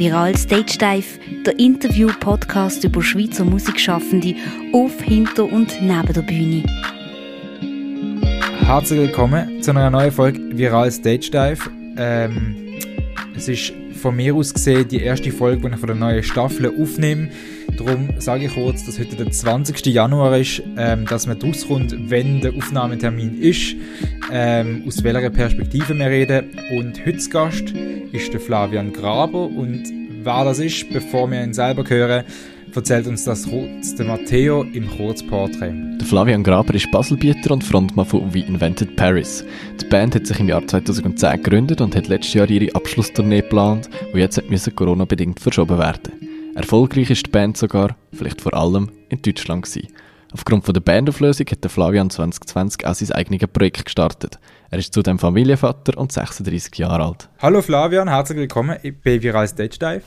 Viral Stage Dive, der Interview-Podcast über Schweizer Musikschaffende auf, hinter und neben der Bühne. Herzlich willkommen zu einer neuen Folge Viral Stage Dive. Ähm, es ist von mir aus gesehen die erste Folge, die ich von der neuen Staffel aufnehme. Darum sage ich kurz, dass heute der 20. Januar ist, ähm, dass man rauskommt, wenn der Aufnahmetermin ist, ähm, aus welcher Perspektive wir reden. Und heute Gast ist der Flavian Graber und wer das ist, bevor wir ihn selber hören, erzählt uns das kurz der Matteo im Kurzporträt. Der Flavian Graber ist Baselbieter und Frontmann von We Invented Paris. Die Band hat sich im Jahr 2010 gegründet und hat letztes Jahr ihre Abschlusstournee geplant, die jetzt Corona-bedingt verschoben werden Erfolgreich ist die Band sogar, vielleicht vor allem, in Deutschland gewesen. Aufgrund von der Bandauflösung hat der Flavian 2020 auch sein eigenes Projekt gestartet. Er ist zudem Familienvater und 36 Jahre alt. Hallo Flavian, herzlich willkommen bei Viral Stage Dive.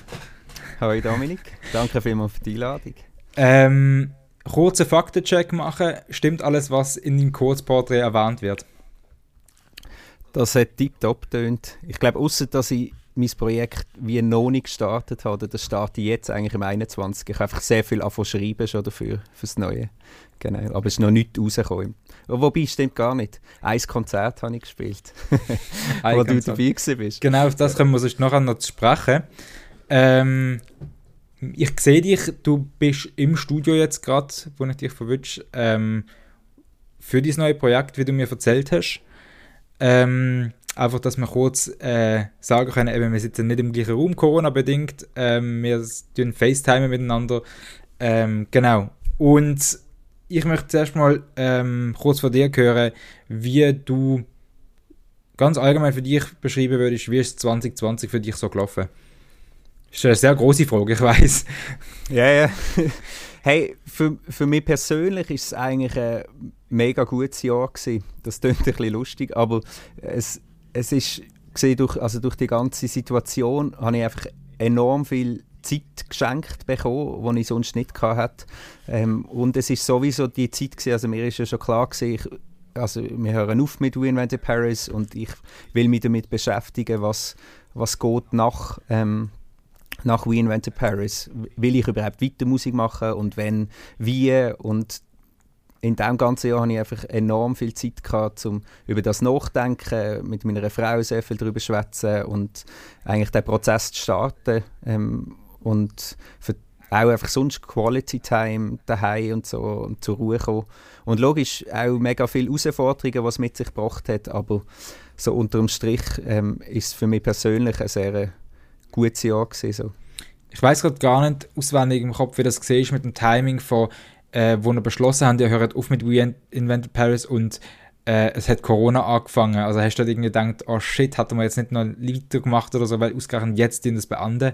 Hallo Dominik, danke vielmals für die Einladung. Ähm, kurzen Faktencheck machen. Stimmt alles, was in dem Kurzporträt erwähnt wird? Das hat tiptop tönt. Ich glaube, außer dass ich mein Projekt wie noch nicht gestartet habe, das starte ich jetzt eigentlich im 21. Ich habe einfach sehr viel anfangen schreiben schon dafür, fürs Neue. Genau, aber es ist noch nichts rausgekommen. Wobei, stimmt gar nicht. Ein Konzert habe ich gespielt, wo du dabei bist. Genau, auf das können wir sonst nachher noch sprechen. Ähm, ich sehe dich, du bist im Studio jetzt gerade, wo ich dich verwünsche, ähm, für dieses neue Projekt, wie du mir erzählt hast. Ähm, einfach, dass wir kurz äh, sagen können, eben, wir sitzen nicht im gleichen Raum, Corona-bedingt. Ähm, wir tun FaceTime miteinander. Ähm, genau. Und ich möchte zuerst mal ähm, kurz von dir hören, wie du ganz allgemein für dich beschreiben würdest, wie ist 2020 für dich so gelaufen? Das ist eine sehr große Frage, ich weiß. Ja, ja. Hey, für, für mich persönlich ist es eigentlich ein mega gutes Jahr gewesen. Das klingt ein bisschen lustig, aber es, es ist durch, also durch die ganze Situation habe ich einfach enorm viel Zeit geschenkt bekommen, die ich sonst nicht hatte. Ähm, und es ist sowieso die Zeit gewesen, also mir ist ja schon klar gewesen, ich, also wir hören auf mit We Paris und ich will mich damit beschäftigen, was, was geht nach, ähm, nach We Paris. Will ich überhaupt weiter Musik machen und wenn, wie und in diesem ganzen Jahr hatte ich einfach enorm viel Zeit gehabt, um über das nachdenken, mit meiner Frau sehr viel darüber zu schwätzen und eigentlich den Prozess zu starten ähm, und für auch einfach sonst Quality Time daheim und so und zur Ruhe kommen. Und logisch auch mega viele Herausforderungen, was mit sich gebracht hat, aber so unter dem Strich ähm, ist es für mich persönlich ein sehr gutes Jahr gewesen, so. Ich weiß gerade gar nicht auswendig im Kopf, wie das gesehen mit dem Timing von äh, wo wir beschlossen haben, ihr hört auf mit We Invented Paris und äh, es hat Corona angefangen. Also hast du irgendwie gedacht, oh shit, hatten wir jetzt nicht noch weiter gemacht oder so, weil ausgerechnet jetzt das beenden?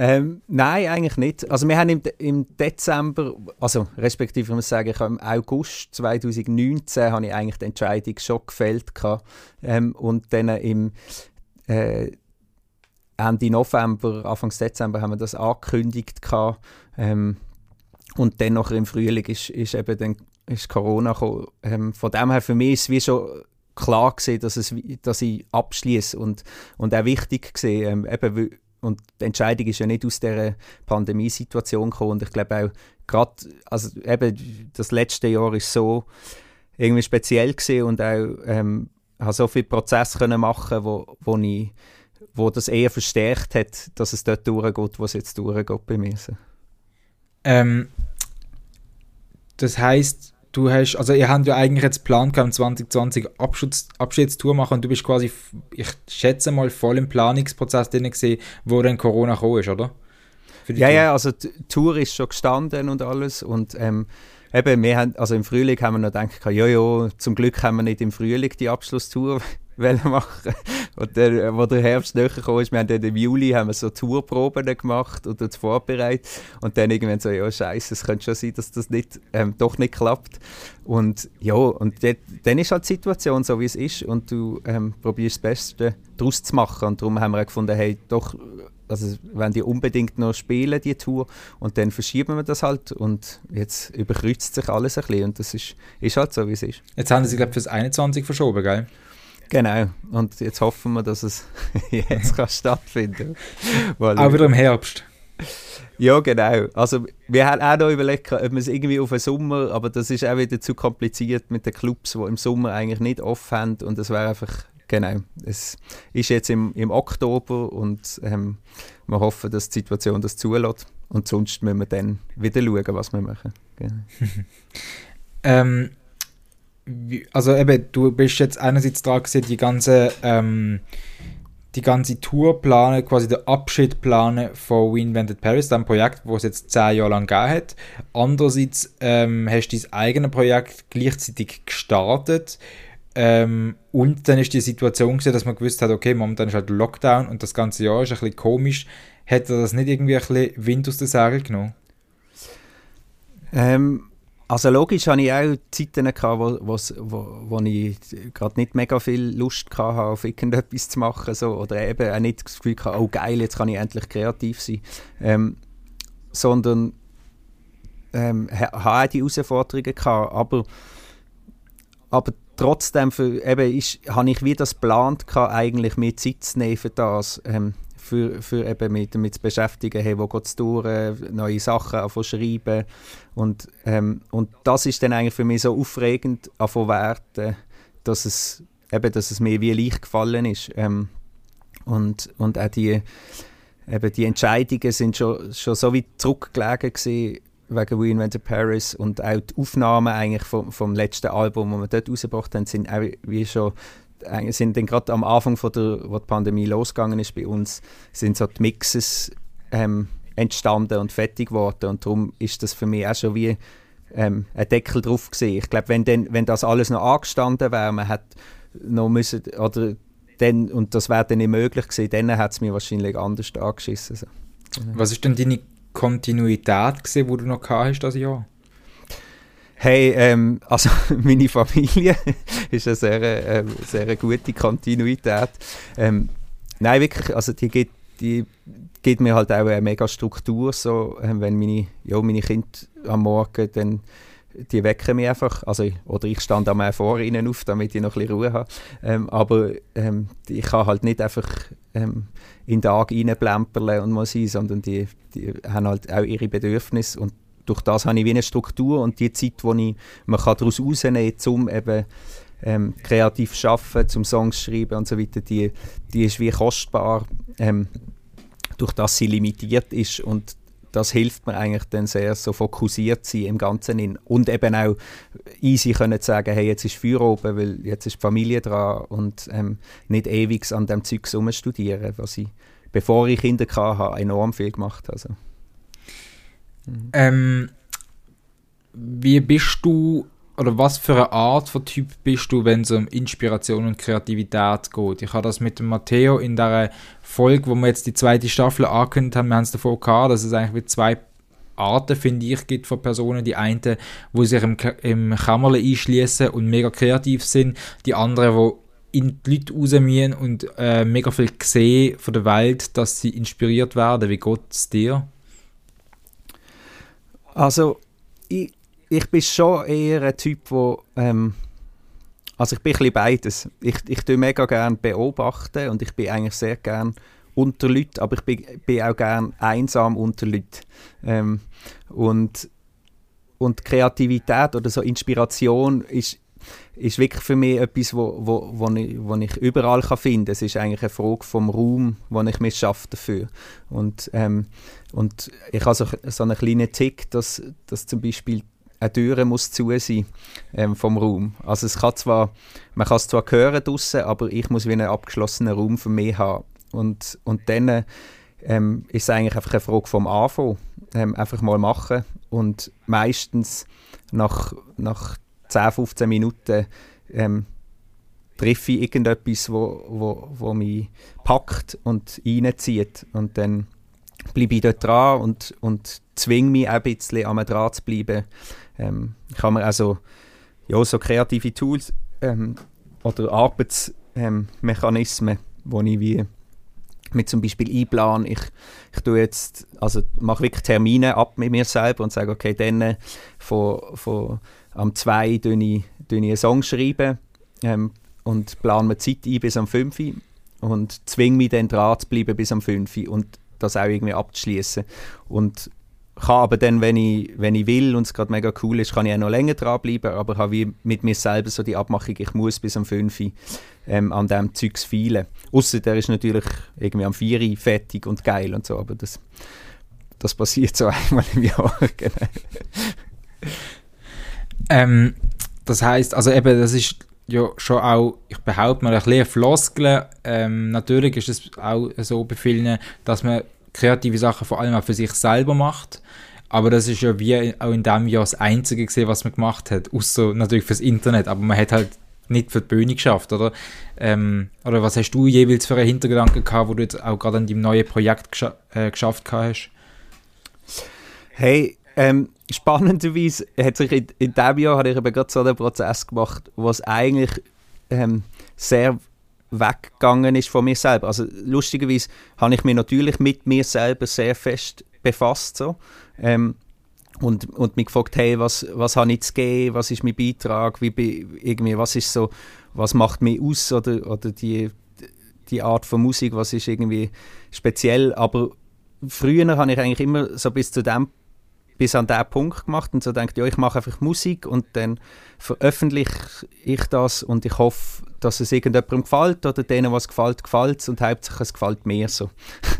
Ähm, nein, eigentlich nicht. Also wir haben im, im Dezember, also respektive ich muss sagen, im August 2019 habe ich eigentlich die Entscheidung schon gefällt ähm, und dann im äh, Ende November, Anfang Dezember haben wir das angekündigt ähm, und dann nachher im Frühling ist, ist eben dann ist Corona gekommen. Ähm, von dem her für mich ist es wie schon klar gewesen, dass, es, dass ich abschließe und, und auch wichtig gesehen, ähm, eben, und die Entscheidung ist ja nicht aus dieser Pandemiesituation gekommen und ich glaube auch gerade, also eben das letzte Jahr ist so irgendwie speziell gesehen und auch ähm, habe so viele Prozesse können machen, wo, wo ich wo das eher verstärkt hat, dass es dort durchgeht, wo es jetzt durchgeht bei mir. Ähm, das heißt, du hast, also ihr habt ja eigentlich jetzt Plan gehabt, 2020 Abschluss, Abschiedstour machen und du bist quasi, ich schätze mal, voll im Planungsprozess drin gesehen, wo dann Corona gekommen ist, oder? Ja, Tour. ja, also die Tour ist schon gestanden und alles und ähm, eben, wir haben, also im Frühling haben wir noch gedacht, ja, ja, zum Glück haben wir nicht im Frühling die Abschlusstour machen. Und dann, wo der Herbst näher kam, ist, wir haben dann im Juli haben wir so Tourproben gemacht und uns vorbereitet. Und dann irgendwann so, ja scheiße, es könnte schon sein, dass das nicht, ähm, doch nicht klappt. Und ja, und dort, dann ist halt die Situation so, wie es ist. Und du ähm, probierst das Beste daraus zu machen. Und darum haben wir gefunden, hey, doch, also wenn die unbedingt noch spielen, die Tour, und dann verschieben wir das halt. Und jetzt überkreuzt sich alles ein bisschen. Und das ist, ist halt so, wie es ist. Jetzt haben sie, glaube ich, fürs 21 verschoben, gell? Genau, und jetzt hoffen wir, dass es jetzt kann stattfinden kann. Auch wieder im Herbst. Ja, genau. Also wir haben auch noch überlegt, ob wir es irgendwie auf den Sommer, aber das ist auch wieder zu kompliziert mit den Clubs, die im Sommer eigentlich nicht off haben und es wäre einfach, genau, es ist jetzt im, im Oktober und ähm, wir hoffen, dass die Situation das zulässt und sonst müssen wir dann wieder schauen, was wir machen. Genau. ähm, also eben, du bist jetzt einerseits dran gewesen, die ganze ähm, die ganze Tour planen, quasi der Abschied planen von We Invented Paris, dem Projekt, wo es jetzt zehn Jahre lang gegeben hat. Andererseits ähm, hast du dein eigenes Projekt gleichzeitig gestartet ähm, und dann ist die Situation gewesen, dass man gewusst hat, okay, momentan ist halt Lockdown und das ganze Jahr ist ein bisschen komisch. Hätte das nicht irgendwie ein bisschen Wind aus der Segel genommen? Ähm, also logisch hatte ich auch Zeiten, gehabt, wo, wo, wo ich gerade nicht mega viel Lust hatte, auf irgendetwas zu machen. So, oder eben auch nicht das Gefühl hatte, oh geil, jetzt kann ich endlich kreativ sein. Ähm, sondern ähm, hatte auch die Herausforderungen gehabt, aber, aber trotzdem für, eben ist, habe ich wie das geplant, eigentlich mehr Zeit zu nehmen für das. Ähm, für, für eben mit, damit zu beschäftigen, hey, wo geht es durch, neue Sachen anfangen schreiben. Und, ähm, und das ist dann eigentlich für mich so aufregend anfangen werden, dass es, eben, dass es mir wie leicht gefallen ist. Ähm, und, und auch die, eben die Entscheidungen sind schon, schon so weit zurückgelegen gewesen, wegen We Invented Paris. Und auch die Aufnahmen eigentlich vom, vom letzten Album, das wir dort rausgebracht haben, sind auch wie schon sind dann gerade am Anfang von der, wo die Pandemie losgegangen ist bei uns, sind so die Mixes ähm, entstanden und fertig geworden und darum ist das für mich auch schon wie ähm, ein Deckel drauf gesehen. Ich glaube, wenn, wenn das alles noch angestanden wäre, man hat noch müssen, oder dann, und das wäre dann nicht möglich gewesen, dann hat es mir wahrscheinlich anders angeschissen. So. Was ist denn deine Kontinuität gewesen, wo du noch hast das Jahr? Hey, ähm, also meine Familie ist eine sehr, äh, sehr gute Kontinuität. Ähm, nein, wirklich, also die gibt, die gibt mir halt auch eine mega Struktur, so, äh, wenn meine, ja, meine Kinder am Morgen dann die wecken mich einfach, also, oder ich stand einmal vor ihnen auf, damit ich noch ein bisschen Ruhe habe. Ähm, aber ähm, ich kann halt nicht einfach ähm, in den Tag reinplempern und mal sein, sondern die, die haben halt auch ihre Bedürfnisse und durch das habe ich wie eine Struktur und die Zeit, die ich, man kann daraus rausnehmen kann, um eben ähm, kreativ zu arbeiten, zum Songs schreiben und so weiter, die, die ist wie kostbar, ähm, durch das sie limitiert ist und das hilft mir eigentlich dann sehr, so fokussiert zu sein im Ganzen. In. Und eben auch easy können zu sagen, hey, jetzt ist Feuer oben, weil jetzt ist die Familie dran und ähm, nicht ewig an dem Zeug studieren, was ich, bevor ich Kinder hatte, enorm viel gemacht habe. Also. Mhm. Ähm, wie bist du oder was für eine Art von Typ bist du, wenn es um Inspiration und Kreativität geht? Ich habe das mit dem Matteo in der Folge, wo wir jetzt die zweite Staffel angekündigt haben, wir haben es davor gehabt, dass es eigentlich wie zwei Arten, finde ich, gibt von Personen. Die einen, wo sich im, im Kämmerle einschließen und mega kreativ sind, die anderen, wo in die Leute rausgehen und äh, mega viel sehen von der Welt, dass sie inspiriert werden. Wie geht es dir? Also, ich, ich bin schon eher ein Typ, wo ähm, also ich bin ein bisschen beides. Ich, ich tue mega gerne beobachten und ich bin eigentlich sehr gern unter Leuten, aber ich bin, bin auch gern einsam unter Leuten. Ähm, und, und Kreativität oder so Inspiration ist, ist wirklich für mich etwas, wo, wo, wo, ich, wo ich überall kann finden kann. Es ist eigentlich eine Frage vom Raum, wo ich mich schaffe dafür. Und, ähm, und ich habe so, so einen kleinen Tick, dass, dass zum Beispiel eine Tür muss zu sein ähm, vom Raum. Also es kann zwar, man kann es zwar hören draussen, aber ich muss wie einen abgeschlossenen Raum für mich haben. Und, und dann ähm, ist es eigentlich einfach eine Frage vom Anfang. Ähm, einfach mal machen und meistens nach, nach 10, 15 Minuten ähm, treffe ich irgendetwas, wo, wo, wo mich packt und reinzieht. Und dann bleibe ich dort dran und, und zwinge mich ein bisschen am dran zu bleiben. Ähm, kann man also ja, so kreative Tools ähm, oder Arbeitsmechanismen, ähm, wo ich wie mit zum Beispiel einplanen, ich, ich tue jetzt, also mache wirklich Termine ab mit mir selber und sage, okay, dann von, von am 2 schreibe ich, ich einen Song schreiben, ähm, und plane mir Zeit ein bis am 5 Uhr und zwinge mich dann dran zu bleiben bis am 5 Uhr und das auch irgendwie abzuschließen. Und kann aber dann, wenn ich, wenn ich will und es gerade mega cool ist, kann ich auch noch länger dranbleiben, aber habe wie mit mir selber so die Abmachung, ich muss bis am 5 Uhr ähm, an diesem Zeugs feilen. Ausser der ist natürlich irgendwie am 4 Uhr fertig und geil und so, aber das, das passiert so einmal im Jahr. genau. Ähm, das heißt, also eben, das ist ja schon auch, ich behaupte mal, ein bisschen Floskel. Ähm, natürlich ist es auch so bei vielen, dass man kreative Sachen vor allem auch für sich selber macht. Aber das ist ja wie auch in diesem Jahr das Einzige gesehen, was man gemacht hat. Außer natürlich fürs Internet. Aber man hat halt nicht für die Bühne geschafft, oder? Ähm, oder was hast du jeweils für einen Hintergedanken gehabt, wo du jetzt auch gerade an deinem neuen Projekt gescha äh, geschafft hast? Hey, ähm, spannenderweise hat sich in, in diesem Jahr habe ich eben gerade so einen Prozess gemacht, was eigentlich ähm, sehr weggegangen ist von mir selber. Also lustigerweise habe ich mich natürlich mit mir selber sehr fest befasst so. Ähm, und, und mich gefragt, hey, was, was habe ich zu geben, was ist mein Beitrag, wie irgendwie, was ist so, was macht mich aus oder, oder die, die Art von Musik, was ist irgendwie speziell, aber früher habe ich eigentlich immer so bis zu dem bis an diesen Punkt gemacht und so denkt, ja, ich mache einfach Musik und dann veröffentliche ich das und ich hoffe, dass es irgendjemandem gefällt oder denen, was gefällt, gefällt es und hauptsächlich es gefällt mir so.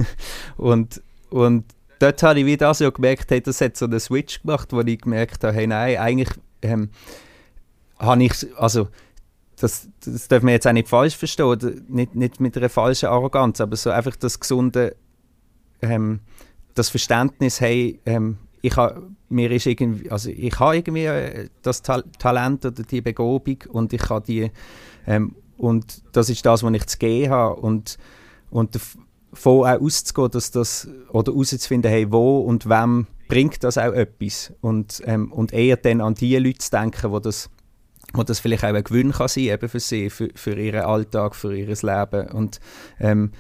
und, und dort habe ich wieder das ja gemerkt, hey, das hat so einen Switch gemacht, wo ich gemerkt habe, hey, nein, eigentlich ähm, habe ich, also das, das darf man jetzt auch nicht falsch verstehen, nicht, nicht mit einer falschen Arroganz, aber so einfach das gesunde, ähm, das Verständnis, hey, ähm, ich habe mir ist irgendwie, also ich habe irgendwie äh, das Ta Talent oder die Begabung und ich habe die ähm, und das ist das, was ich zu geben habe und und davon auch auszugehen, dass das oder herauszufinden, hey, wo und wem bringt das auch etwas? Und ähm, und eher dann an die Leute zu denken, wo das wo das vielleicht auch ein Gewinn kann sein eben für sie, für, für ihren Alltag, für ihr Leben. Und ähm,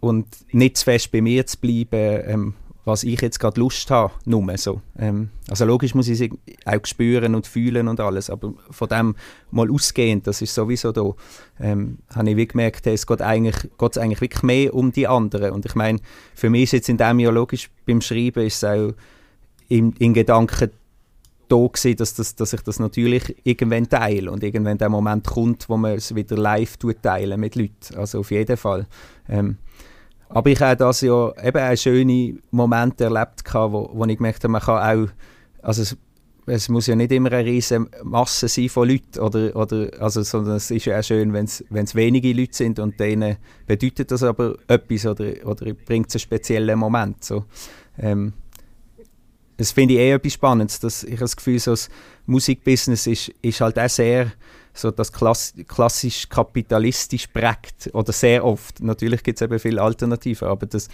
und nicht zu fest bei mir zu bleiben, ähm, was ich jetzt gerade Lust habe, nur so. Ähm, also logisch muss ich es auch spüren und fühlen und alles, aber von dem mal ausgehend, das ist sowieso da, ähm, habe ich wie gemerkt, es geht eigentlich, geht eigentlich wirklich mehr um die anderen und ich meine, für mich ist jetzt in dem Jahr logisch, beim Schreiben ist es auch in, in Gedanken da gewesen, dass, das, dass ich das natürlich irgendwann teile und irgendwann der Moment kommt, wo man es wieder live teilen mit Leuten, also auf jeden Fall. Ähm, aber ich habe das ja eben einen schönen Moment erlebt, wo, wo ich gemerkt habe, man kann auch, also es, es muss ja nicht immer eine riesige Masse sein von Leuten, oder, oder, also, sondern es ist ja auch schön, wenn es wenige Leute sind und denen bedeutet das aber etwas oder, oder bringt es einen speziellen Moment. So. Ähm, das finde ich eh etwas Spannendes, dass ich das Gefühl, so das Musikbusiness ist, ist halt auch sehr so das klass klassisch kapitalistisch prägt oder sehr oft. Natürlich gibt es eben viele Alternativen, aber das,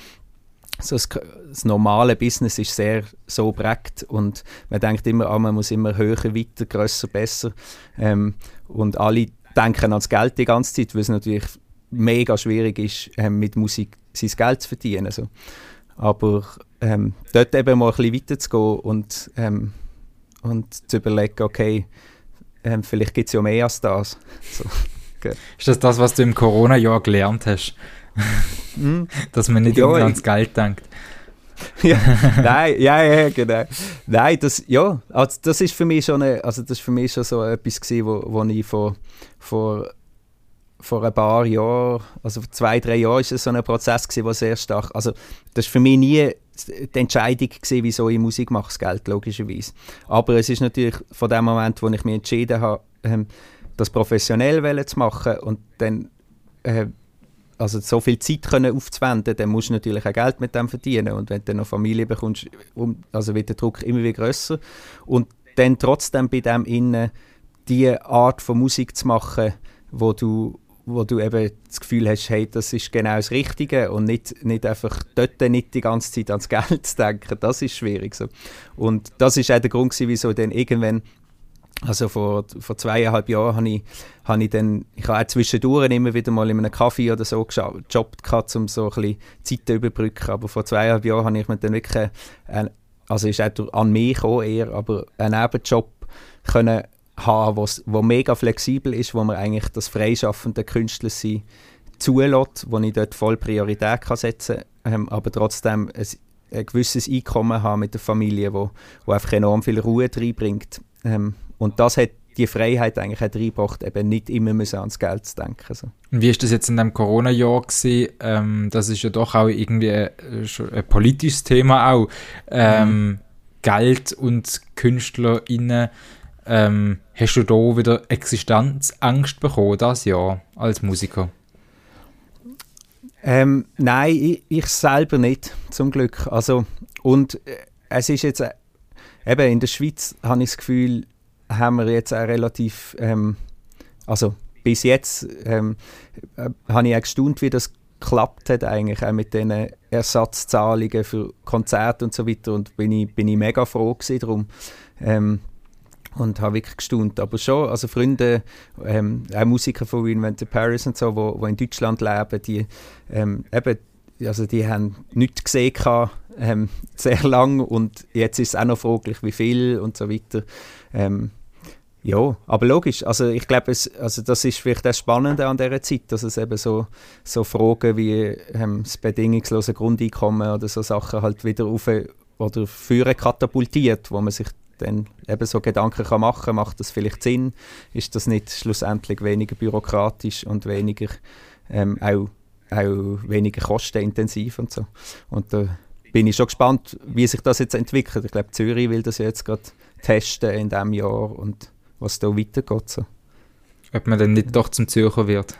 so das, das, normale Business ist sehr so prägt und man denkt immer, ah, man muss immer höher, weiter, grösser, besser ähm, und alle denken ans Geld die ganze Zeit, weil es natürlich mega schwierig ist, ähm, mit Musik sein Geld zu verdienen. Also. Aber ähm, dort eben mal ein bisschen weiterzugehen und, ähm, und zu überlegen, okay, ähm, vielleicht gibt es ja mehr als das. So, okay. Ist das das, was du im Corona-Jahr gelernt hast? mm. Dass man nicht ja, immer ans Geld denkt. ja, nein, ja, ja, genau. Nein, das, ja, also das ist für mich schon, eine, also das ist für mich schon so etwas gewesen, wo, wo ich vor, vor, vor ein paar Jahren, also vor zwei, drei Jahren ist es so ein Prozess gewesen, wo sehr stark, also das ist für mich nie die Entscheidung gewesen, wieso ich Musik mache, das Geld, logischerweise. Aber es ist natürlich von dem Moment, wo ich mich entschieden habe, ähm, das professionell zu machen und dann äh, also so viel Zeit können aufzuwenden, dann musst du natürlich auch Geld mit dem verdienen und wenn du noch Familie bekommst, also wird der Druck immer wieder größer und dann trotzdem bei dem innen die Art von Musik zu machen, wo du wo du eben das Gefühl hast, hey, das ist genau das Richtige und nicht, nicht einfach dort nicht die ganze Zeit ans Geld zu denken, das ist schwierig. So. Und das ist auch der Grund, gewesen, wieso dann irgendwann, also vor, vor zweieinhalb Jahren habe ich, habe ich dann, ich habe auch zwischendurch immer wieder mal in einem Kaffee oder so gejobbt, um so ein bisschen Zeit zu überbrücken, aber vor zweieinhalb Jahren habe ich mir dann wirklich, äh, also ist auch an mich gekommen eher, aber einen Nebenjob können haben, wo's, wo mega flexibel ist, wo man eigentlich das freischaffende Künstler sein zulässt, wo ich dort voll Priorität kann setzen kann, ähm, aber trotzdem ein, ein, gewisses Einkommen haben mit der Familie, wo, wo einfach enorm viel Ruhe reinbringt. Ähm, und das hat die Freiheit eigentlich hat reingebracht, eben nicht immer müssen ans Geld zu denken. So. Und wie ist das jetzt in dem Corona-Jahr gewesen? Ähm, das ist ja doch auch irgendwie ein, ein politisches Thema auch. Ähm, mhm. Geld und KünstlerInnen ähm, hast du da wieder Existenzangst bekommen, das Jahr, als Musiker? Ähm, nein, ich, ich, selber nicht, zum Glück. Also, und äh, es ist jetzt, äh, eben in der Schweiz habe ich das Gefühl, haben wir jetzt auch relativ, ähm, also bis jetzt ähm, äh, habe ich auch gestaunt, wie das geklappt hat eigentlich auch mit den Ersatzzahlungen für Konzerte und so weiter und bin ich, bin ich mega froh gewesen darum. Ähm, und habe wirklich gestaunt. Aber schon, also Freunde, ähm, auch Musiker von Reinvented Paris und so, wo in Deutschland leben, die ähm, eben, also die haben nichts gesehen gehabt, ähm, sehr lang und jetzt ist es auch noch fraglich, wie viel und so weiter. Ähm, ja, aber logisch. Also ich glaube, also das ist vielleicht das Spannende an dieser Zeit, dass es eben so, so Fragen wie ähm, das bedingungslose Grundeinkommen oder so Sachen halt wieder auf oder führen katapultiert, wo man sich dann eben so Gedanken kann machen macht das vielleicht Sinn? Ist das nicht schlussendlich weniger bürokratisch und weniger ähm, auch, auch weniger kostenintensiv und so? Und da bin ich schon gespannt, wie sich das jetzt entwickelt. Ich glaube, Zürich will das jetzt gerade testen in diesem Jahr und was da weitergeht. So. Ob man dann nicht doch zum Zürcher wird.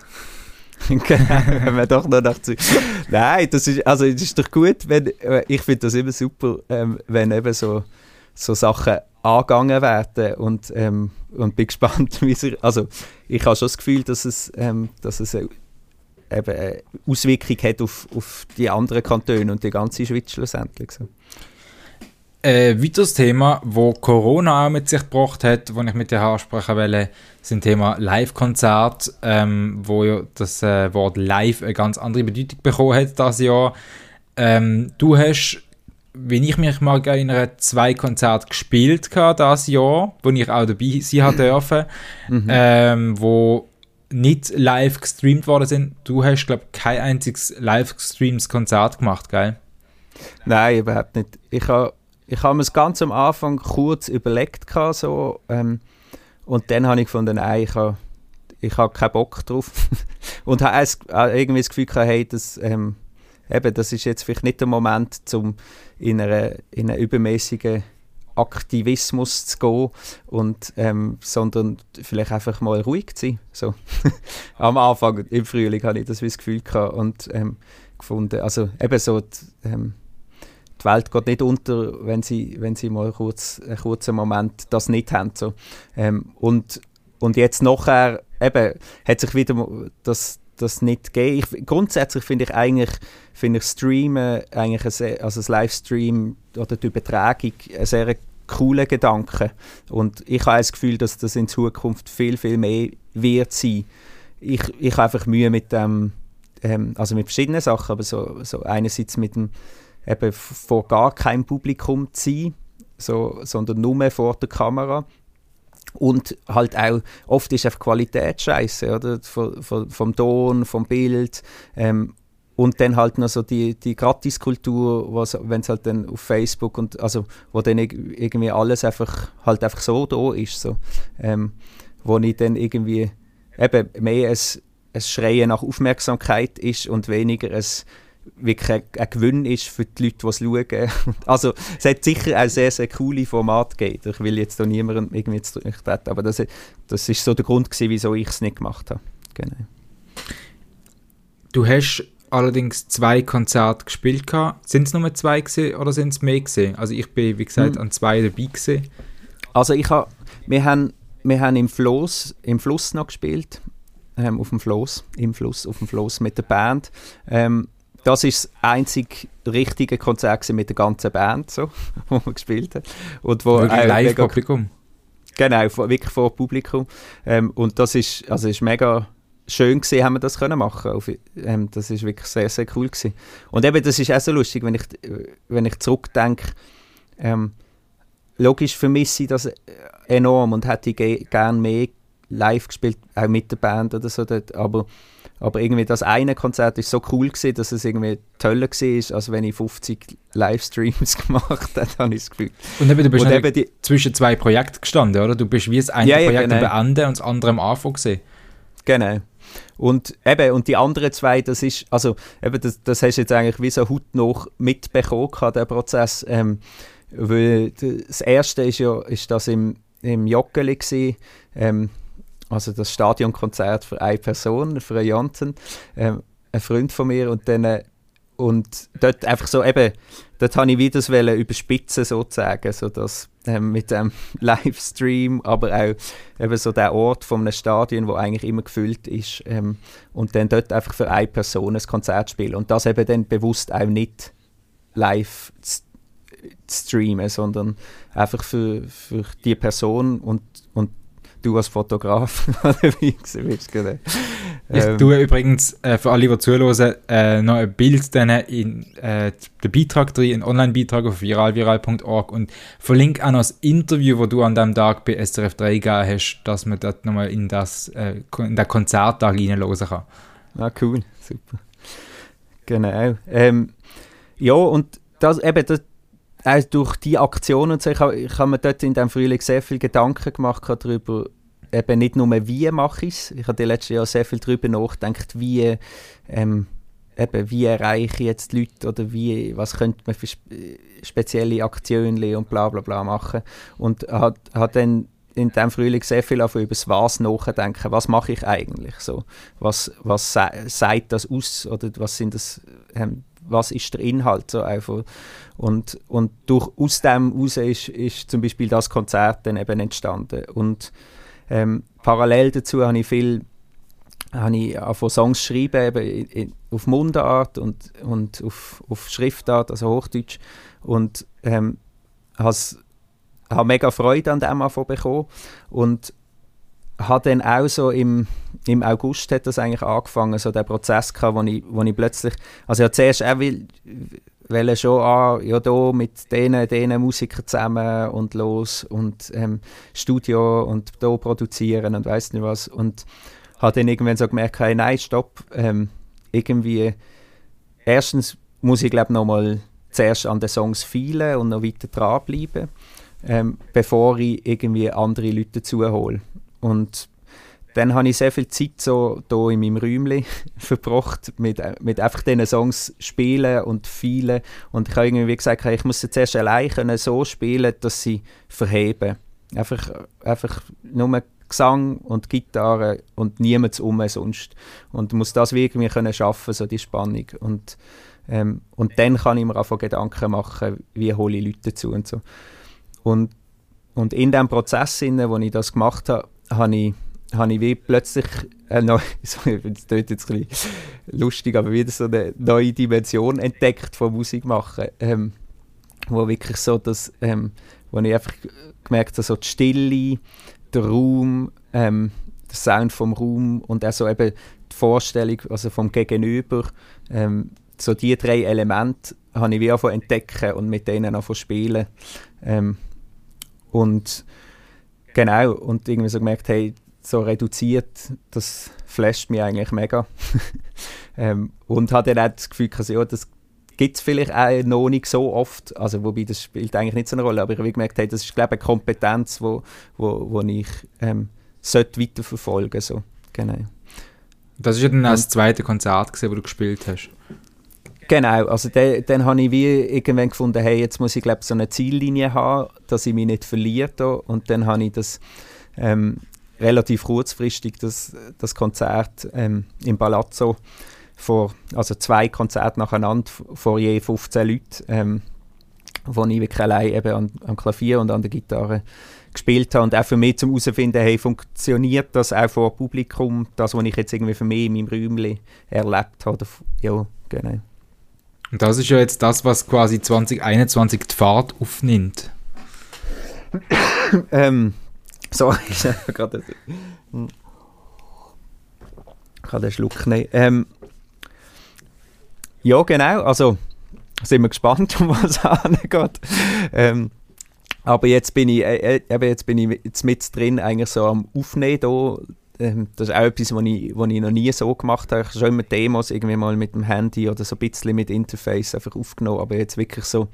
genau, wenn man doch noch nach Zürich. Nein, das ist, also, das ist doch gut, wenn, äh, ich finde das immer super, ähm, wenn eben so, so Sachen angegangen werden und, ähm, und bin gespannt, wie sich, also ich habe schon das Gefühl, dass es, ähm, dass es eben eine Auswirkung hat auf, auf die anderen Kantone und die ganze Schweiz schlussendlich. So. Ein weiteres Thema, wo Corona auch mit sich gebracht hat, wo ich mit dir ansprechen will, sind Thema Live-Konzert, ähm, wo ja das äh, Wort Live eine ganz andere Bedeutung bekommen hat das Jahr. Ähm, du hast wenn ich mich mal erinnere, zwei Konzerte gespielt das Jahr, wo ich auch dabei sein durfte, mhm. ähm, wo nicht live gestreamt worden sind. Du hast, glaube ich, kein einziges live gestreamtes Konzert gemacht, gell? Nein, überhaupt nicht. Ich habe ich hab mir es ganz am Anfang kurz überlegt, so, ähm, und dann habe ich gefunden, nein, ich habe ich hab keinen Bock drauf. und habe irgendwie das Gefühl gehabt, hey, das, ähm, eben, das ist jetzt vielleicht nicht der Moment, um in, in einen übermäßigen Aktivismus zu gehen, und, ähm, sondern vielleicht einfach mal ruhig zu sein. So. Am Anfang, im Frühling, hatte ich das, das Gefühl gehabt und ähm, gefunden, also eben so, die, ähm, die Welt geht nicht unter, wenn sie, wenn sie mal kurz, einen kurzen Moment das nicht haben. So. Ähm, und, und jetzt nachher eben, hat sich wieder das, das nicht geben. Ich, grundsätzlich finde ich eigentlich finde ich Streamen, eigentlich sehr, also das Livestream oder die Übertragung ein sehr cooler Gedanke. Und ich habe das Gefühl, dass das in Zukunft viel, viel mehr wird sein. Ich, ich habe einfach Mühe mit dem, ähm, also mit verschiedenen Sachen, aber so, so einerseits mit dem, eben vor gar keinem Publikum zu sein, so, sondern nur vor der Kamera und halt auch, oft ist einfach Qualität scheiße, oder? Vom, vom, vom Ton, vom Bild. Ähm, und dann halt noch so die, die Gratiskultur, wenn es halt dann auf Facebook und also wo dann irgendwie alles einfach halt einfach so da ist, so, ähm, wo ich dann irgendwie eben mehr ein, ein Schreien nach Aufmerksamkeit ist und weniger ein wirklich ein, ein Gewinn ist für die Leute, die es schauen. Also es hat sicher auch sehr, sehr coole Formate gegeben. Ich will jetzt da niemandem irgendwie zurücktreten, aber das, das ist so der Grund gewesen, wieso ich es nicht gemacht habe. Genau. Du hast allerdings zwei Konzerte gespielt. Sind es nur zwei gewesen, oder sind es mehr gewesen? Also ich bin, wie gesagt, hm. an zwei dabei gewesen. Also ich ha, wir haben wir haben im Floß, im Fluss noch gespielt, ähm, auf dem Floß, im Fluss, auf dem Floß mit der Band. Ähm, das ist das einzige richtige Konzert mit der ganzen Band, so, wo man gespielt hat. Und wo Live-Publikum? Genau, wirklich vor Publikum. Ähm, und das ist, also ist mega schön gesehen, haben wir das können machen. Auf, ähm, das ist wirklich sehr, sehr cool gewesen. Und eben, das ist auch so lustig, wenn ich, wenn ich zurückdenke, ähm, logisch vermisse ich das enorm und hätte gerne mehr live gespielt, auch mit der Band oder so. Dort. Aber, aber irgendwie das eine Konzert ist so cool gewesen, dass es irgendwie toller war, als wenn ich 50 Livestreams gemacht hätte, habe ich das Gefühl. Und eben, du bist und eben die, zwischen zwei Projekten gestanden, oder? Du bist wie das eine ja, Projekt ja, genau. am Ende und das andere am Anfang gesehen. Genau. Und eben, und die anderen zwei, das ist, also eben, das, das hast du jetzt eigentlich wie so heute noch mitbekommen, der Prozess. Ähm, weil das erste ist ja, ist das im, im Joggeli gewesen, ähm, also das Stadionkonzert für eine Person, für Janten, ähm, ein Freund von mir und dann äh, und dort einfach so eben, dort habe ich wieder das überspitzen sozusagen, so dass ähm, mit dem Livestream, aber auch eben so der Ort von einem Stadion, wo eigentlich immer gefüllt ist ähm, und dann dort einfach für eine Person ein Konzert spielen und das eben dann bewusst auch nicht live zu streamen, sondern einfach für, für die Person und, und du als Fotograf dabei bist. Genau. Ich ähm, tue übrigens äh, für alle, die zuhören, äh, noch ein Bild dann in äh, den Beitrag drin, einen Online-Beitrag auf viralviral.org und verlinke auch noch das Interview, das du an diesem Tag bei SRF 3 gegeben hast, dass man dort nochmal in, das, äh, in den Konzerttag reinhören kann. Ah, cool, super. Genau. Ähm, ja, und das, eben, das, auch durch die Aktionen und so, ich habe, ich habe mir dort in diesem Frühling sehr viel Gedanken gemacht darüber, eben nicht nur wie mache ich es, ich habe die letzten Jahre sehr viel darüber nachgedacht, wie, ähm, eben, wie erreiche ich jetzt die Leute oder wie, was könnte man für spezielle Aktionen und bla bla bla machen und hat, hat dann in diesem Frühling sehr viel über das Was nachdenken. Was mache ich eigentlich so? Was, was sagt das aus? Oder was sind das, ähm, was ist der Inhalt so einfach? Und, und durch, aus dem heraus ist, ist zum Beispiel das Konzert dann eben entstanden. Und ähm, parallel dazu habe ich viel habe ich von Songs geschrieben, eben auf Mundart und, und auf, auf Schriftart, also Hochdeutsch. Und ähm, habe mega Freude an dem bekommen. Und habe dann auch so im, im August hat das eigentlich angefangen, so der Prozess gehabt, wo ich, wo ich plötzlich, also ja zuerst auch will, will schon an, ja da mit denen, denen Musikern zusammen und los und ähm, Studio und da produzieren und weiß nicht was und habe dann irgendwann so gemerkt, hey, nein, stopp, ähm, irgendwie, erstens muss ich glaube nochmal zuerst an den Songs feilen und noch weiter dranbleiben, ähm, bevor ich irgendwie andere Leute zuhole. Und dann habe ich sehr viel Zeit so hier in meinem Räumchen verbracht, mit, mit einfach diesen Songs spielen und feilen. Und ich habe irgendwie gesagt, ich muss sie zuerst allein können so spielen, dass sie verheben. Einfach, einfach nur Gesang und Gitarre und niemand um sonst. Und muss das irgendwie können schaffen, so die Spannung. Und, ähm, und dann kann ich mir einfach Gedanken machen, wie hole ich Leute dazu und so. Und, und in dem Prozess, in wo ich das gemacht habe, habe ich, habe ich wie plötzlich äh, neu, das klingt jetzt ein lustig, aber wieder so eine neue Dimension entdeckt von Musik machen, ähm, wo wirklich so das, ähm, wo ich einfach gemerkt habe, so die Stille, der Raum, ähm, der Sound vom Raum und auch so eben die Vorstellung also vom Gegenüber, ähm, so die drei Elemente habe ich wie einfach entdecken und mit denen einfach spielen. Ähm, und Genau, und irgendwie so gemerkt, hey, so reduziert, das flasht mich eigentlich mega. ähm, und hatte dann auch das Gefühl, also, ja, das gibt es vielleicht auch noch nicht so oft, also wobei das spielt eigentlich nicht so eine Rolle, aber ich habe gemerkt, hey, das ist glaube ich eine Kompetenz, wo, wo, wo ich ähm, sollte weiterverfolgen so. genau. Das ist ja dann das zweite Konzert, gewesen, wo du gespielt hast. Genau, also de, dann habe ich wie irgendwann gefunden, hey, jetzt muss ich glaube so eine Ziellinie haben, dass ich mich nicht verliere. Und dann habe ich das ähm, relativ kurzfristig das, das Konzert ähm, im Palazzo vor, also zwei Konzerte nacheinander vor je 15 Leuten, ähm, wo ich wirklich allein eben an, am Klavier und an der Gitarre gespielt habe und auch für mich zum herausfinden, hey, funktioniert das auch vor Publikum, das, was ich jetzt irgendwie für mich in meinem Räumchen erlebt habe. Ja, genau. Und das ist ja jetzt das, was quasi 2021 die Fahrt aufnimmt. ähm, sorry, ich habe gerade einen Schluck nehmen. Ähm, ja, genau, also sind wir gespannt, um was angeht. Ähm, Aber jetzt bin ich, äh, äh, jetzt bin ich jetzt mit drin eigentlich so am Aufnehmen da. Ähm, das ist auch etwas, was ich, was ich noch nie so gemacht habe. Ich habe schon immer Demos irgendwie mal mit dem Handy oder so ein bisschen mit Interface einfach aufgenommen, aber jetzt wirklich so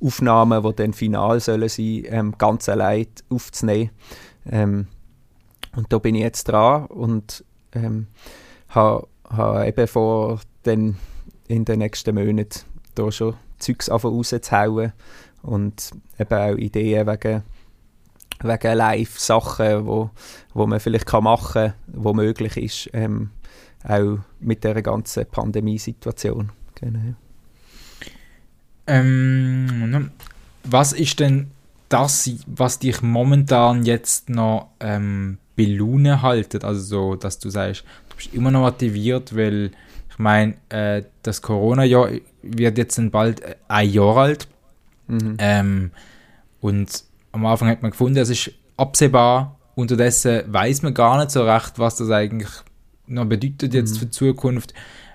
Aufnahmen, die dann final sollen sein, ähm, ganz allein aufzunehmen. Ähm, und da bin ich jetzt dran und ähm, habe, habe eben vor, dann in den nächsten Monaten da schon Zeugs rauszuhauen und eben auch Ideen wegen, wegen Live-Sachen, wo, wo man vielleicht kann machen kann, wo möglich ist, ähm, auch mit der ganzen Pandemiesituation. Genau. Ähm, was ist denn das, was dich momentan jetzt noch ähm, bei Laune haltet? Also so, dass du sagst, du bist immer noch motiviert, weil ich meine, äh, das Corona-Jahr wird jetzt bald äh, ein Jahr alt. Mhm. Ähm, und am Anfang hat man gefunden, es ist absehbar. Unterdessen weiß man gar nicht so recht, was das eigentlich noch bedeutet jetzt mhm. für die Zukunft.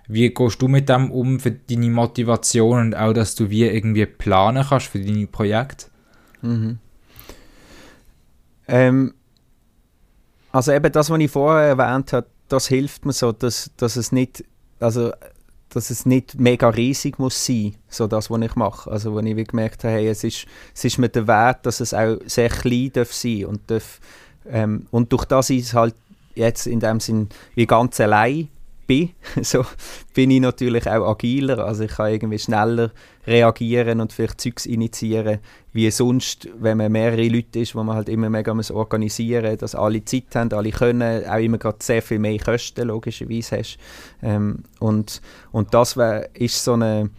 Wie gehst du mit dem um für deine Motivation und auch, dass du wie irgendwie planen kannst für deine Projekte? Mhm. Ähm, also eben das, was ich vorher erwähnt habe, das hilft mir so, dass, dass es nicht, also dass es nicht mega riesig muss sein, so das, was ich mache. Also wenn ich gemerkt habe, hey, es ist, es ist mir der Wert, dass es auch sehr klein darf sein und darf, ähm, und durch das ist es halt jetzt in dem Sinn wie ganz allein bin, so bin ich natürlich auch agiler. Also ich kann irgendwie schneller reagieren und vielleicht Zeugs initiieren, wie sonst, wenn man mehrere Leute ist, wo man halt immer mega muss organisieren dass alle Zeit haben, alle können, auch immer gerade sehr viel mehr Kosten logischerweise hast. Ähm, und, und das wär, ist so eine,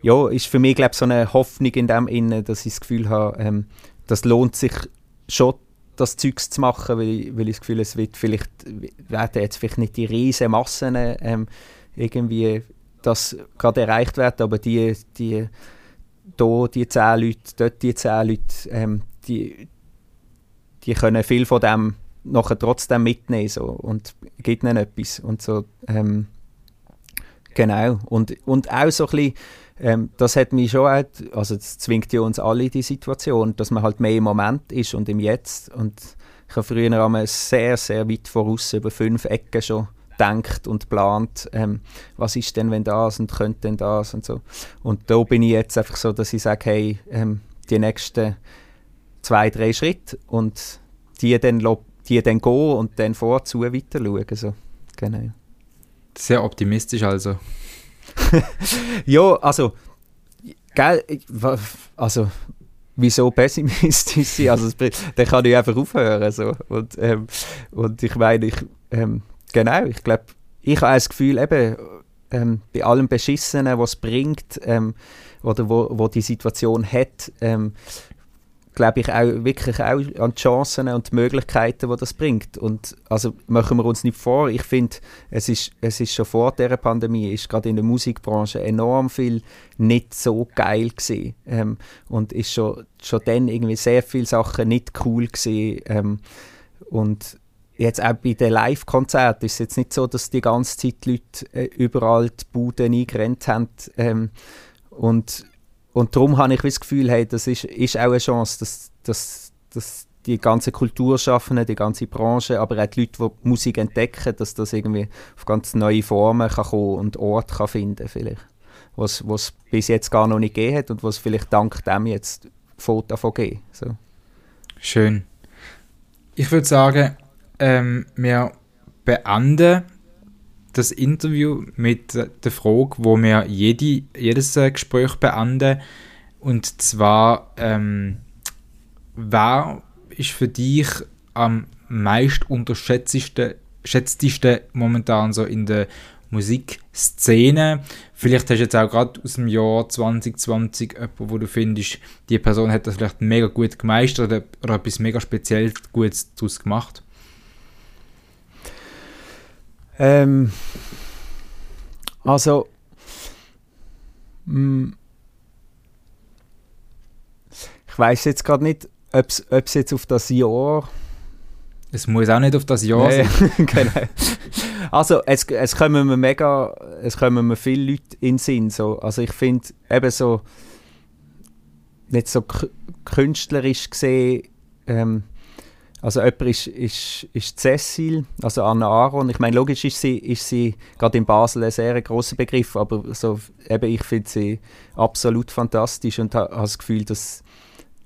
ja, ist für mich glaube so eine Hoffnung in dem Innen, dass ich das Gefühl habe, ähm, das lohnt sich schon das Zeugs zu machen, weil ich, weil ich das Gefühl es wird vielleicht, werden jetzt vielleicht nicht die riesen Massen ähm, irgendwie das gerade erreicht werden, aber die, die hier die zehn Leute, dort die zehn Leute, ähm, die, die können viel von dem nachher trotzdem mitnehmen so, und gibt ihnen etwas und so, ähm, genau, und, und auch so ein bisschen, ähm, das hat mich schon, auch, also das zwingt ja uns alle die Situation, dass man halt mehr im Moment ist und im Jetzt. Und ich habe früher einmal sehr, sehr weit voraus, über fünf Ecken schon denkt und plant, ähm, was ist denn, wenn das und könnte denn das und so. Und da bin ich jetzt einfach so, dass ich sage, hey, ähm, die nächsten zwei, drei Schritte und die dann, die dann gehen und dann vorzu weiter schauen. So. Genau. Sehr optimistisch also. ja, also, gell, also, wieso pessimistisch sein? Also, dann kann ich einfach aufhören. So. Und, ähm, und ich meine, ich, ähm, genau, ich glaube, ich habe das Gefühl, eben, ähm, bei allem Beschissenen, was es bringt, ähm, oder wo, wo die Situation hat, ähm, glaube ich, auch wirklich auch an die Chancen und die Möglichkeiten, die das bringt. Und also machen wir uns nicht vor, ich finde, es ist, es ist schon vor der Pandemie, ist gerade in der Musikbranche enorm viel nicht so geil gewesen. Ähm, und ist schon, schon dann irgendwie sehr viele Sachen nicht cool gewesen. Ähm, und jetzt auch bei den Live-Konzerten ist es jetzt nicht so, dass die ganze Zeit die Leute äh, überall die Buden eingerennt haben. Ähm, und und darum habe ich das Gefühl, hey, das ist, ist auch eine Chance, dass, dass, dass die ganze Kulturschaffenden, die ganze Branche, aber auch die Leute, die Musik entdecken, dass das irgendwie auf ganz neue Formen kann kommen und Ort kann finden vielleicht. Was es bis jetzt gar noch nicht gegeben hat und was vielleicht dank dem jetzt Foto davon geben. So. Schön. Ich würde sagen, ähm, wir beenden das Interview mit der Frage, wo wir jede, jedes äh, Gespräch beenden. Und zwar, ähm, wer ist für dich am meist unterschätztesten momentan so in der Musikszene? Vielleicht hast du jetzt auch gerade aus dem Jahr 2020 jemanden, wo du findest, die Person hat das vielleicht mega gut gemeistert oder, oder etwas mega speziell Gutes daraus gemacht. Ähm, also, mh, hm, ich weiß jetzt gerade nicht, ob es jetzt auf das Jahr. Es muss auch nicht auf das Jahr nee, sein. genau. Also, es, es kommen mir mega, es kommen mir viele Leute in den Sinn. So. Also, ich finde eben so, nicht so künstlerisch gesehen, ähm, also jemand ist, ist, ist Cecil, also Anna Aaron. Ich meine, logisch ist sie, ist sie gerade in Basel ein sehr grosser Begriff, aber so, eben, ich finde sie absolut fantastisch und habe das Gefühl, dass,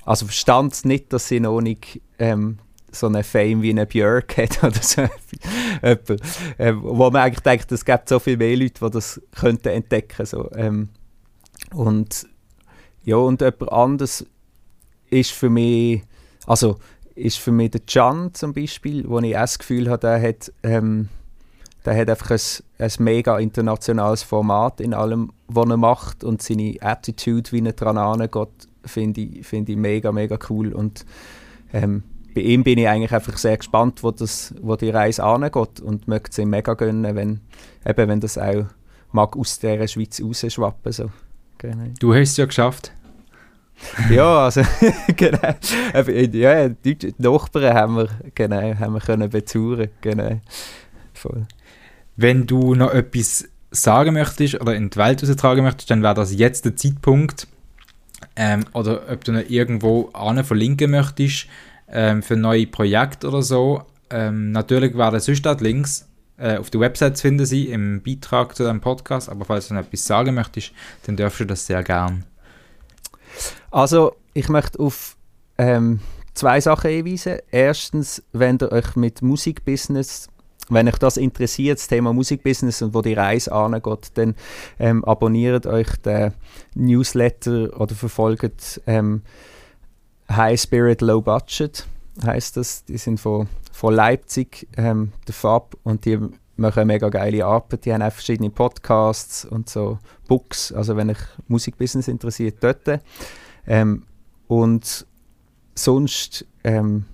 also verstand nicht, dass sie noch nicht ähm, so eine Fame wie eine Björk hat oder so etwas, ähm, wo man eigentlich denkt, es gibt so viel mehr Leute, die das könnten entdecken so ähm, und ja und jemand anderes ist für mich also ist für mich der Can zum Beispiel, wo ich auch das Gefühl habe, der hat, ähm, der hat einfach ein, ein mega internationales Format in allem, was er macht und seine Attitude, wie er dran angeht, finde ich, find ich mega, mega cool und ähm, bei ihm bin ich eigentlich einfach sehr gespannt, wo, das, wo die Reise angeht und möchte es ihm mega gönnen, wenn, eben, wenn das auch mag aus der Schweiz rausschwappen. So. Genau. Du hast es ja geschafft ja, also genau. Ja, die Nachbarn haben wir, genau, haben wir können bezauren. Genau. Voll. Wenn du noch etwas sagen möchtest oder in die Welt austragen möchtest, dann wäre das jetzt der Zeitpunkt. Ähm, oder ob du noch irgendwo an verlinken möchtest ähm, für neue Projekte oder so. Ähm, natürlich werden sonst dort Links äh, auf der Website zu finden sein, im Beitrag zu deinem Podcast. Aber falls du noch etwas sagen möchtest, dann darfst du das sehr gern. Also, ich möchte auf ähm, zwei Sachen hinweisen. Erstens, wenn ihr euch mit Musikbusiness wenn euch das interessiert, das Thema Musikbusiness und wo die Reise angeht, dann ähm, abonniert euch den Newsletter oder verfolgt ähm, High Spirit Low Budget, heißt das. Die sind von, von Leipzig, ähm, der Fab, und die machen mega geile Arbeit. Die haben auch verschiedene Podcasts und so Books, also wenn euch Musikbusiness interessiert, dort. Ähm, und sonst, ähm,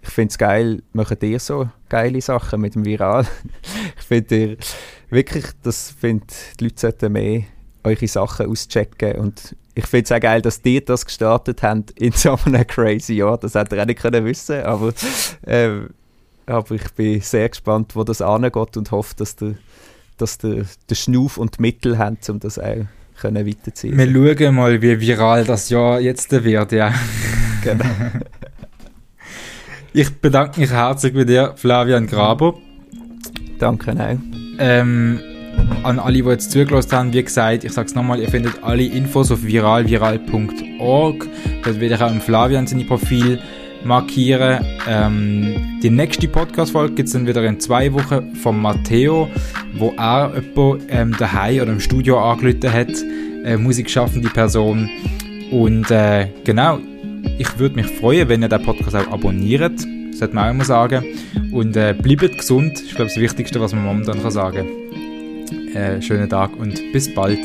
ich finde es geil, machen ihr so geile Sachen mit dem Viral. ich finde wirklich, das finde die Leute sollten mehr eure Sachen auschecken und ich finde es auch geil, dass ihr das gestartet habt in so einem crazy Jahr. Das hätte ihr auch nicht können wissen aber, äh, aber ich bin sehr gespannt, wo das angeht und hoffe, dass der, dass der, der Schnuff und die Mittel haben, um das auch können weiterziehen. Wir schauen mal, wie viral das Jahr jetzt wird, ja. Genau. ich bedanke mich herzlich bei dir, Flavian Graber. Danke auch. Ähm, an alle, die jetzt zugelassen haben, wie gesagt, ich sage es nochmal, ihr findet alle Infos auf viralviral.org. Dort werde ich auch im Flavian seine Profil markieren. Ähm, die nächste Podcast-Folge gibt es dann wieder in zwei Wochen von Matteo, wo auch jemanden ähm, daheim oder im Studio angelötet hat, äh, musikschaffende Person. Und äh, genau, ich würde mich freuen, wenn ihr den Podcast auch abonniert. Sollte man auch immer sagen. Und äh, bleibt gesund. Ich glaube, das Wichtigste, was man momentan kann sagen kann. Äh, schönen Tag und bis bald.